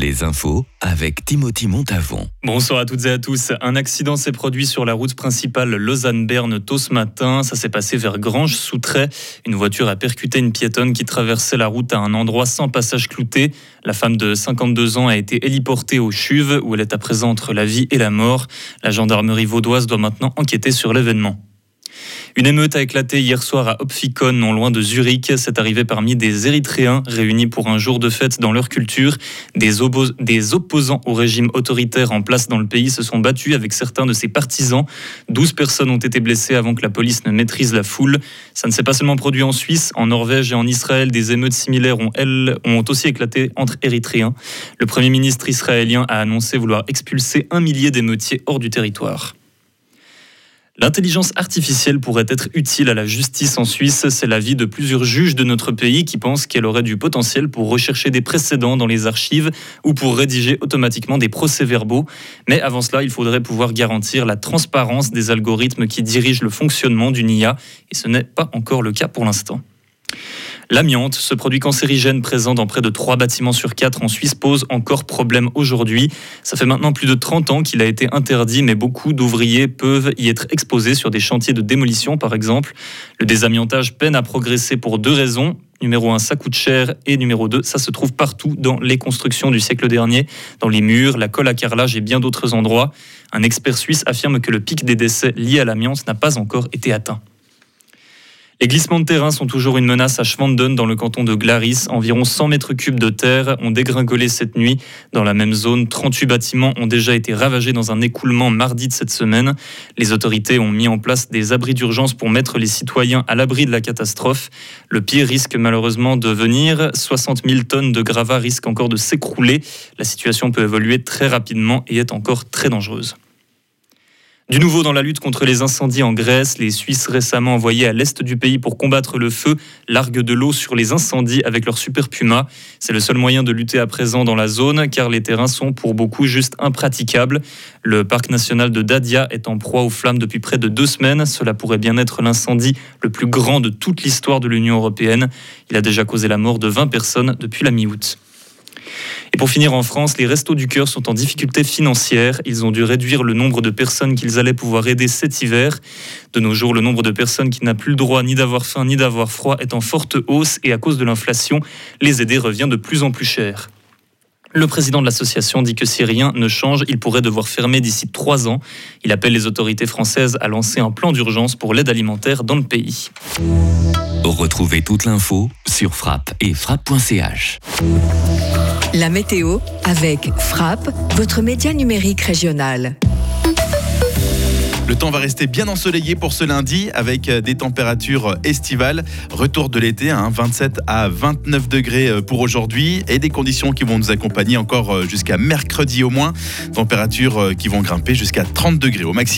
Les infos avec Timothy Montavon. Bonsoir à toutes et à tous. Un accident s'est produit sur la route principale Lausanne-Berne tôt ce matin. Ça s'est passé vers Granges-sous-Trait. Une voiture a percuté une piétonne qui traversait la route à un endroit sans passage clouté. La femme de 52 ans a été héliportée au CHUV où elle est à présent entre la vie et la mort. La gendarmerie vaudoise doit maintenant enquêter sur l'événement. Une émeute a éclaté hier soir à Opfikon, non loin de Zurich. C'est arrivé parmi des Érythréens réunis pour un jour de fête dans leur culture. Des, opposants au régime autoritaire en place dans le pays se sont battus avec certains de ses partisans. 12 personnes ont été blessées avant que la police ne maîtrise la foule. Ça ne s'est pas seulement produit en Suisse, en Norvège et en Israël. Des émeutes similaires ont, elles, ont aussi éclaté entre Érythréens. Le Premier ministre israélien a annoncé vouloir expulser un millier d'émeutiers hors du territoire. L'intelligence artificielle pourrait être utile à la justice en Suisse. C'est l'avis de plusieurs juges de notre pays qui pensent qu'elle aurait du potentiel pour rechercher des précédents dans les archives ou pour rédiger automatiquement des procès-verbaux. Mais avant cela, il faudrait pouvoir garantir la transparence des algorithmes qui dirigent le fonctionnement d'une IA. Et ce n'est pas encore le cas pour l'instant. L'amiante, ce produit cancérigène présent dans près de 3 bâtiments sur 4 en Suisse, pose encore problème aujourd'hui. Ça fait maintenant plus de 30 ans qu'il a été interdit, mais beaucoup d'ouvriers peuvent y être exposés sur des chantiers de démolition, par exemple. Le désamiantage peine à progresser pour deux raisons. Numéro 1, ça coûte cher. Et numéro 2, ça se trouve partout dans les constructions du siècle dernier, dans les murs, la colle à carrelage et bien d'autres endroits. Un expert suisse affirme que le pic des décès liés à l'amiante n'a pas encore été atteint. Les glissements de terrain sont toujours une menace à Schwanden, dans le canton de Glaris. Environ 100 mètres cubes de terre ont dégringolé cette nuit. Dans la même zone, 38 bâtiments ont déjà été ravagés dans un écoulement mardi de cette semaine. Les autorités ont mis en place des abris d'urgence pour mettre les citoyens à l'abri de la catastrophe. Le pire risque malheureusement de venir. 60 000 tonnes de gravats risquent encore de s'écrouler. La situation peut évoluer très rapidement et est encore très dangereuse. Du nouveau dans la lutte contre les incendies en Grèce, les Suisses récemment envoyés à l'est du pays pour combattre le feu larguent de l'eau sur les incendies avec leur super puma. C'est le seul moyen de lutter à présent dans la zone car les terrains sont pour beaucoup juste impraticables. Le parc national de Dadia est en proie aux flammes depuis près de deux semaines. Cela pourrait bien être l'incendie le plus grand de toute l'histoire de l'Union européenne. Il a déjà causé la mort de 20 personnes depuis la mi-août. Et pour finir en France, les Restos du Cœur sont en difficulté financière. Ils ont dû réduire le nombre de personnes qu'ils allaient pouvoir aider cet hiver. De nos jours, le nombre de personnes qui n'a plus le droit ni d'avoir faim ni d'avoir froid est en forte hausse et à cause de l'inflation, les aider revient de plus en plus cher. Le président de l'association dit que si rien ne change, il pourrait devoir fermer d'ici trois ans. Il appelle les autorités françaises à lancer un plan d'urgence pour l'aide alimentaire dans le pays. Retrouvez toute l'info sur frappe et frappe.ch. La météo avec Frappe, votre média numérique régional. Le temps va rester bien ensoleillé pour ce lundi avec euh, des températures estivales. Retour de l'été, 27 hein, à 29 degrés euh, pour aujourd'hui et des conditions qui vont nous accompagner encore euh, jusqu'à mercredi au moins. Températures qui vont grimper jusqu'à 30 degrés au maximum.